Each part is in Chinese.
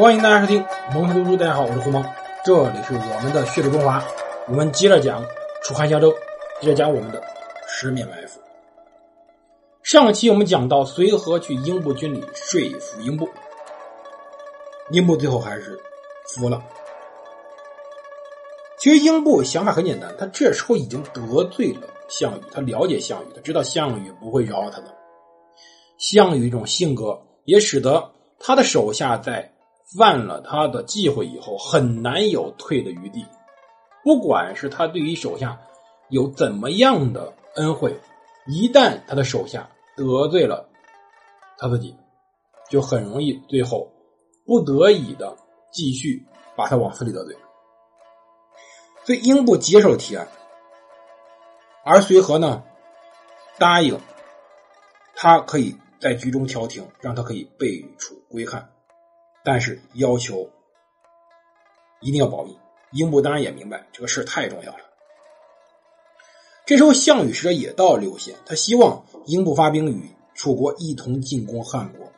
欢迎大家收听蒙头读书，大家好，我是胡蒙，这里是我们的血泪中华，我们接着讲楚汉相争，接着讲我们的十面埋伏。上期我们讲到随和去英布军里说服英布，英布最后还是服了。其实英布想法很简单，他这时候已经得罪了项羽，他了解项羽，他知道项羽不会饶他的。项羽这种性格也使得他的手下在犯了他的忌讳以后，很难有退的余地。不管是他对于手下有怎么样的恩惠，一旦他的手下得罪了他自己，就很容易最后不得已的继续把他往死里得罪。所以英布接受提案，而随和呢答应他可以在局中调停，让他可以被处归汉，但是要求一定要保密。英布当然也明白这个事太重要了。这时候项羽使者也到了六县，他希望英布发兵与楚国一同进攻汉国，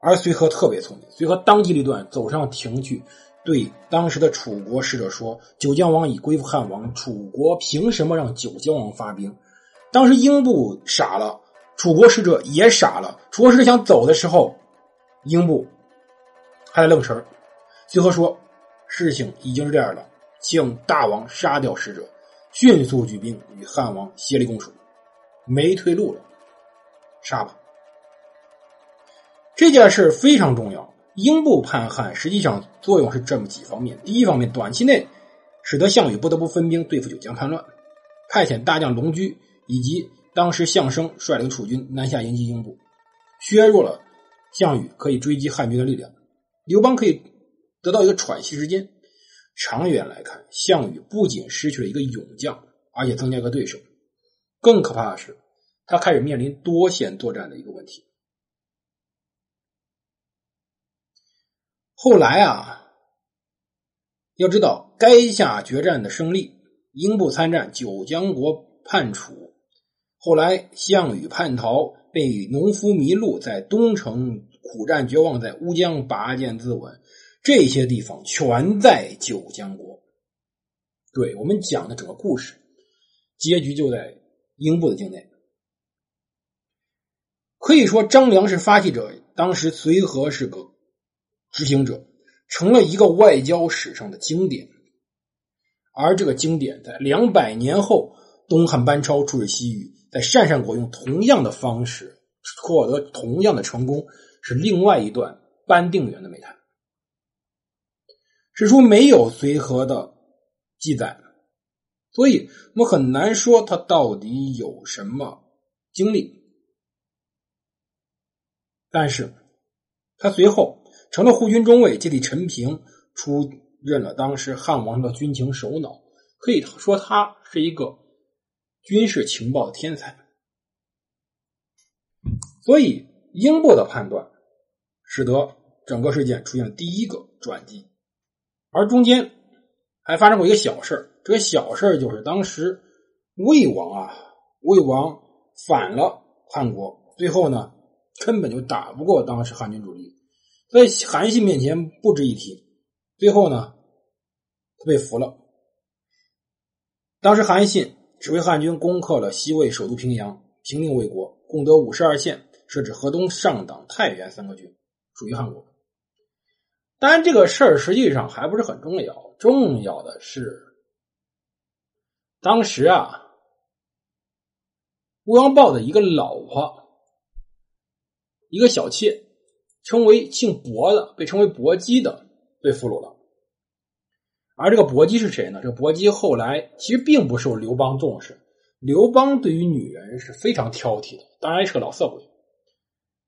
而随和特别聪明，随和当机立断走上庭去。对当时的楚国使者说：“九江王已归附汉王，楚国凭什么让九江王发兵？”当时英布傻了，楚国使者也傻了。楚国使者想走的时候，英布还在愣神最后说：“事情已经是这样了，请大王杀掉使者，迅速举兵与汉王协力攻楚，没退路了，杀吧。”这件事非常重要。英布叛汉，实际上作用是这么几方面：第一方面，短期内使得项羽不得不分兵对付九江叛乱，派遣大将龙驹以及当时项生率领楚军南下迎击英布，削弱了项羽可以追击汉军的力量，刘邦可以得到一个喘息时间。长远来看，项羽不仅失去了一个勇将，而且增加一个对手。更可怕的是，他开始面临多线作战的一个问题。后来啊，要知道垓下决战的胜利，英布参战九江国叛楚，后来项羽叛逃，被农夫迷路，在东城苦战绝望，在乌江拔剑自刎，这些地方全在九江国。对我们讲的整个故事，结局就在英布的境内。可以说，张良是发起者，当时随和是个。执行者成了一个外交史上的经典，而这个经典在两百年后，东汉班超出使西域，在鄯善国用同样的方式获得同样的成功，是另外一段班定远的美谈。史书没有随和的记载，所以我们很难说他到底有什么经历，但是他随后。成了护军中尉，接替陈平，出任了当时汉王的军情首脑。可以说，他是一个军事情报的天才。所以，英布的判断使得整个事件出现第一个转机。而中间还发生过一个小事这个小事就是当时魏王啊，魏王反了汉国，最后呢，根本就打不过当时汉军主力。在韩信面前不值一提，最后呢，他被俘了。当时韩信指挥汉军攻克了西魏首都平阳，平定魏国，共得五十二县，设置河东、上党、太原三个郡，属于汉国。当然，这个事儿实际上还不是很重要，重要的是，当时啊，吴阳豹的一个老婆，一个小妾。称为姓薄的，被称为薄姬的，被俘虏了。而这个薄姬是谁呢？这个薄姬后来其实并不受刘邦重视。刘邦对于女人是非常挑剔的，当然是个老色鬼。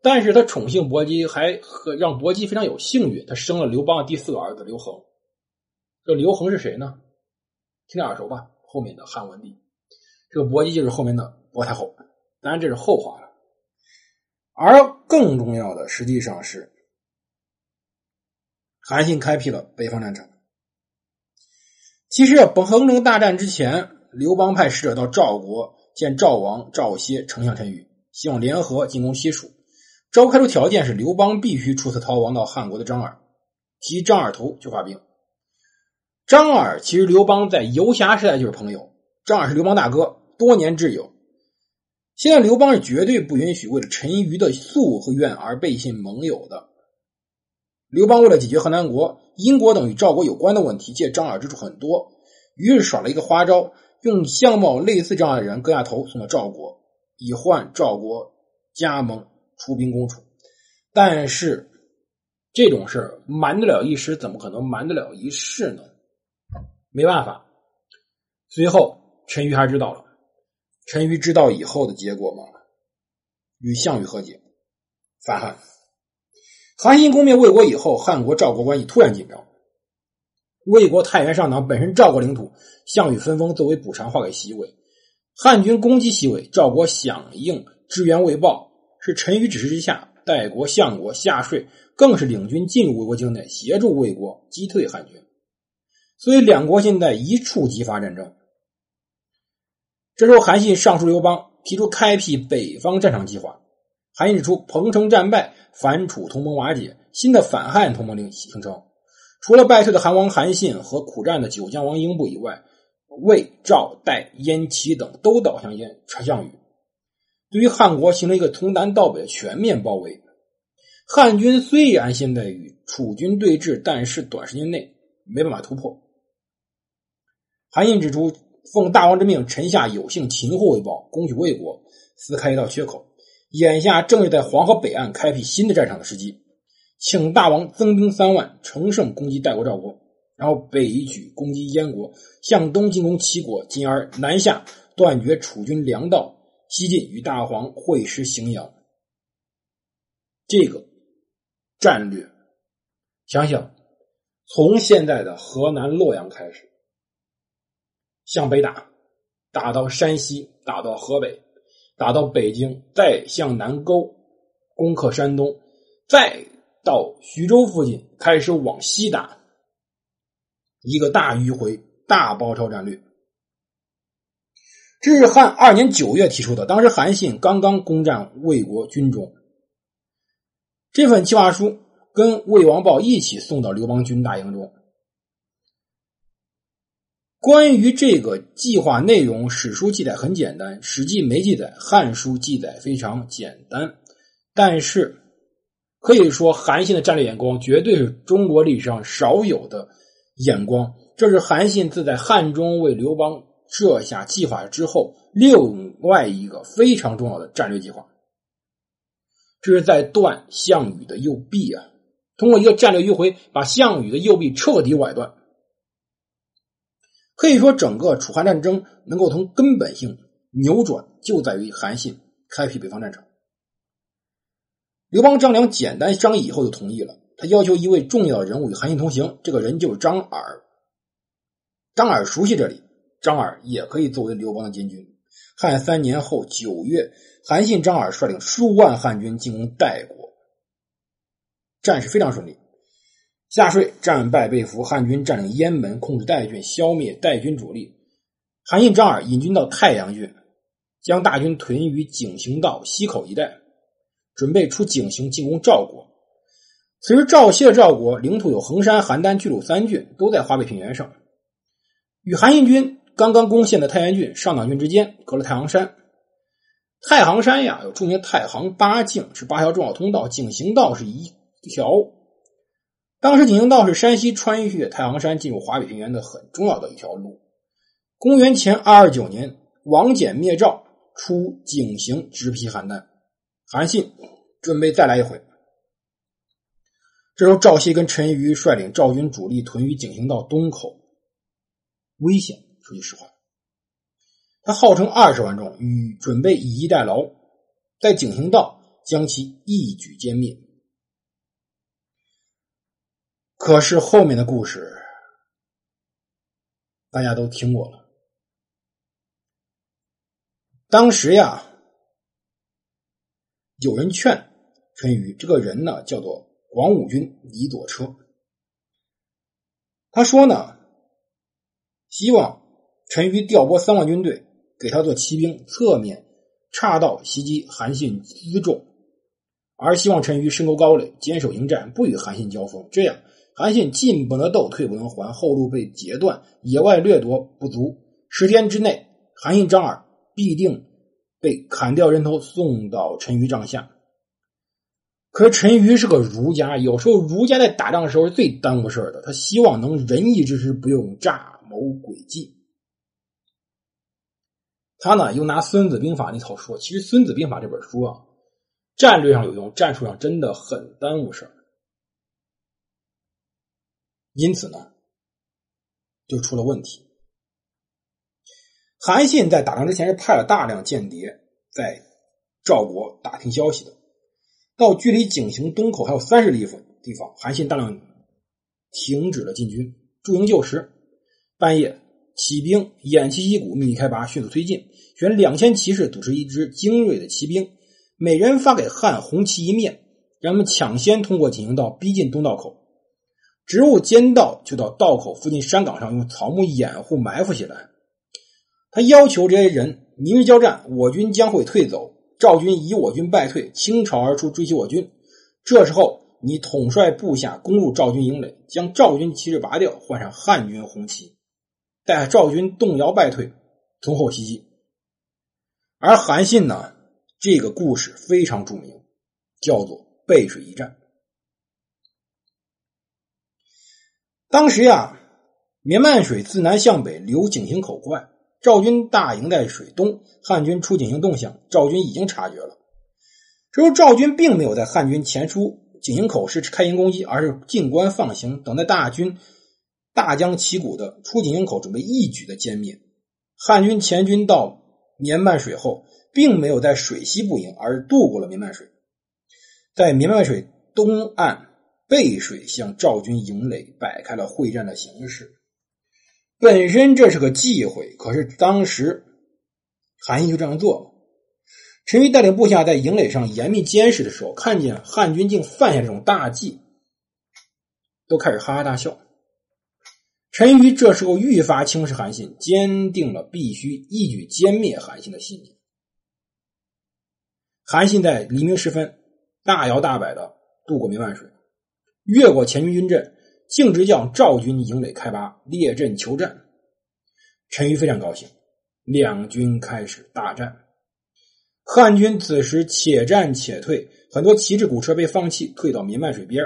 但是他宠幸薄姬，还和让薄姬非常有幸运，他生了刘邦的第四个儿子刘恒。这刘恒是谁呢？听着耳熟吧？后面的汉文帝。这个薄姬就是后面的薄太后。当然这是后话了。而更重要的，实际上是韩信开辟了北方战场。其实，彭城大战之前，刘邦派使者到赵国见赵王赵歇、丞相陈馀，希望联合进攻西蜀。招开出条件是刘邦必须出此逃亡到汉国的张耳，提张耳头去发兵。张耳其实刘邦在游侠时代就是朋友，张耳是刘邦大哥，多年挚友。现在刘邦是绝对不允许为了陈馀的素和怨而背信盟友的。刘邦为了解决河南国、殷国等与赵国有关的问题，借张耳之处很多，于是耍了一个花招，用相貌类似张耳的人割下头送到赵国，以换赵国加盟。出兵攻楚，但是这种事瞒得了一时，怎么可能瞒得了一世呢？没办法，随后陈馀还知道了。陈馀知道以后的结果吗？与项羽和解，反汉。韩信攻灭魏国以后，汉国赵国关系突然紧张。魏国太原上党本身赵国领土，项羽分封作为补偿划给西魏。汉军攻击西魏，赵国响应支援魏豹。是陈馀指示之下，代国相国夏税更是领军进入魏国境内，协助魏国击退汉军。所以两国现在一触即发战争。这时候，韩信上书刘邦，提出开辟北方战场计划。韩信指出，彭城战败，反楚同盟瓦解，新的反汉同盟令形成。除了败退的韩王韩信和苦战的九江王英布以外，魏、赵、代、燕、齐等都倒向燕项羽。对于汉国形成一个从南到北的全面包围，汉军虽然现在与楚军对峙，但是短时间内没办法突破。韩信指出，奉大王之命，臣下有幸擒获魏豹，攻取魏国，撕开一道缺口。眼下正是在黄河北岸开辟新的战场的时机，请大王增兵三万，乘胜攻击代国、赵国，然后北举攻击燕国，向东进攻齐国，进而南下断绝楚军粮道。西晋与大黄会师荥阳，这个战略，想想从现在的河南洛阳开始，向北打，打到山西，打到河北，打到北京，再向南沟攻克山东，再到徐州附近开始往西打，一个大迂回、大包抄战略。这是汉二年九月提出的，当时韩信刚刚攻占魏国军中。这份计划书跟魏王豹一起送到刘邦军大营中。关于这个计划内容，史书记载很简单，《史记》没记载，《汉书》记载非常简单。但是可以说，韩信的战略眼光绝对是中国历史上少有的眼光。这是韩信自在汉中为刘邦。设下计划之后，另外一个非常重要的战略计划，这是在断项羽的右臂啊！通过一个战略迂回，把项羽的右臂彻底崴断。可以说，整个楚汉战争能够从根本性扭转，就在于韩信开辟北方战场。刘邦、张良简单商议以后就同意了，他要求一位重要人物与韩信同行，这个人就是张耳。张耳熟悉这里。张耳也可以作为刘邦的监军。汉三年后九月，韩信、张耳率领数万汉军进攻代国，战事非常顺利。夏税战败被俘，汉军占领雁门，控制代郡，消灭代军主力。韩信、张耳引军到太阳郡，将大军屯于井陉道西口一带，准备出井陉进攻赵国。此时赵西的赵国领土有衡山、邯郸、巨鹿三郡，都在华北平原上，与韩信军。刚刚攻陷的太原郡、上党郡之间隔了太行山。太行山呀，有著名太行八境，是八条重要通道。井陉道是一条。当时井陉道是山西穿越太行山进入华北平原的很重要的一条路。公元前二二九年，王翦灭赵，出井陉直批邯郸。韩信准备再来一回。这时候，赵熙跟陈馀率领赵军主力屯于井陉道东口，危险。说句实话，他号称二十万众，与准备以逸待劳，在井陉道将其一举歼灭。可是后面的故事大家都听过了。当时呀，有人劝陈馀，这个人呢叫做广武军李左车，他说呢，希望。陈馀调拨三万军队给他做骑兵，侧面岔道袭击韩信辎重，而希望陈馀深沟高垒，坚守营寨，不与韩信交锋。这样，韩信进不能斗，退不能还，后路被截断，野外掠夺不足，十天之内，韩信、张耳必定被砍掉人头，送到陈馀帐下。可是陈馀是个儒家，有时候儒家在打仗的时候是最耽误事的。他希望能仁义之师，不用诈谋诡计。他呢，又拿《孙子兵法》那套说，其实《孙子兵法》这本书啊，战略上有用，战术上真的很耽误事因此呢，就出了问题。韩信在打仗之前是派了大量间谍在赵国打听消息的。到距离井陉东口还有三十里地地方，韩信大量停止了进军，驻营就时。半夜。骑兵偃旗息鼓，秘密开拔，迅速推进。选两千骑士，组成一支精锐的骑兵，每人发给汉红旗一面，让他们抢先通过井陉道，逼近东道口。植物间道就到道口附近山岗上，用草木掩护埋伏起来。他要求这些人明日交战，我军将会退走。赵军以我军败退，倾巢而出，追击我军。这时候，你统帅部下攻入赵军营垒，将赵军旗帜拔掉，换上汉军红旗。待赵军动摇败退，从后袭击。而韩信呢，这个故事非常著名，叫做背水一战。当时呀，绵漫水自南向北流井陉口外，赵军大营在水东，汉军出井陉动向，赵军已经察觉了。这时赵军并没有在汉军前出井陉口时开营攻击，而是静观放行，等待大军。大江旗鼓的出井陉口，准备一举的歼灭汉军前军。到绵漫水后，并没有在水西布营，而是渡过了绵漫水，在绵漫水东岸背水向赵军营垒摆开了会战的形势。本身这是个忌讳，可是当时韩信就这样做了。陈馀带领部下在营垒上严密监视的时候，看见汉军竟犯下这种大忌，都开始哈哈大笑。陈馀这时候愈发轻视韩信，坚定了必须一举歼灭韩信的信念。韩信在黎明时分大摇大摆的渡过明万水，越过前军军阵，径直向赵军营垒开拔，列阵求战。陈馀非常高兴，两军开始大战。汉军此时且战且退，很多旗帜鼓车被放弃，退到民漫水边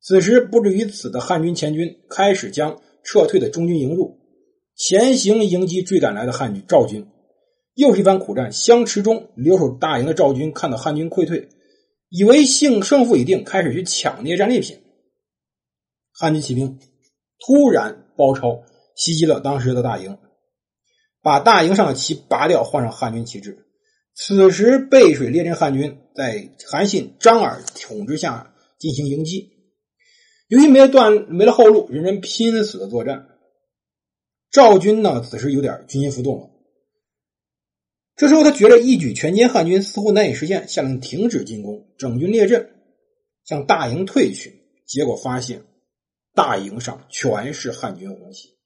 此时，不至于此的汉军前军开始将撤退的中军迎入，前行迎击追赶来的汉军赵军，又是一番苦战。相持中，留守大营的赵军看到汉军溃退，以为胜胜负已定，开始去抢那些战利品。汉军骑兵突然包抄袭击了当时的大营，把大营上的旗拔掉，换上汉军旗帜。此时，背水列阵汉军在韩信、张耳统治下进行迎击。由于没了断没了后路，人人拼死的作战。赵军呢，此时有点军心浮动了。这时候，他觉得一举全歼汉军似乎难以实现，下令停止进攻，整军列阵，向大营退去。结果发现，大营上全是汉军红旗。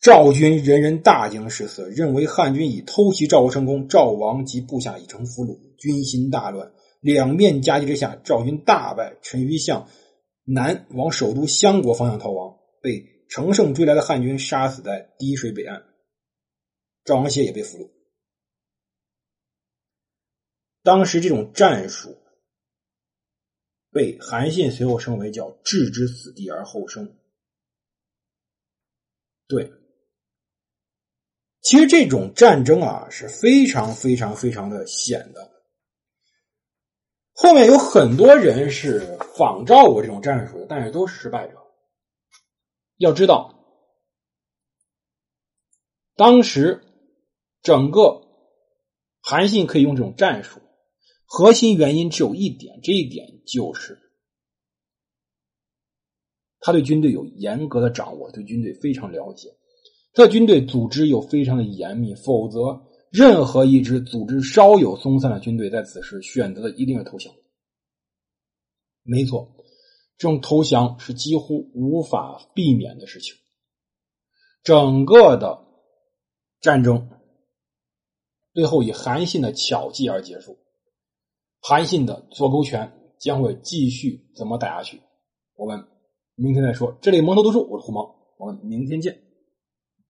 赵军人人大惊失色，认为汉军已偷袭赵国成功，赵王及部下已成俘虏，军心大乱。两面夹击之下，赵军大败，陈馀向南往首都襄国方向逃亡，被乘胜追来的汉军杀死在滴水北岸。赵王歇也被俘虏。当时这种战术被韩信随后称为叫“置之死地而后生”。对，其实这种战争啊是非常非常非常的险的。后面有很多人是仿照过这种战术的，但是都失败者。要知道，当时整个韩信可以用这种战术，核心原因只有一点，这一点就是他对军队有严格的掌握，对军队非常了解，他的军队组织又非常的严密，否则。任何一支组织稍有松散的军队，在此时选择的一定是投降。没错，这种投降是几乎无法避免的事情。整个的战争最后以韩信的巧计而结束。韩信的左勾拳将会继续怎么打下去？我们明天再说。这里蒙头读书，我是胡毛，我们明天见。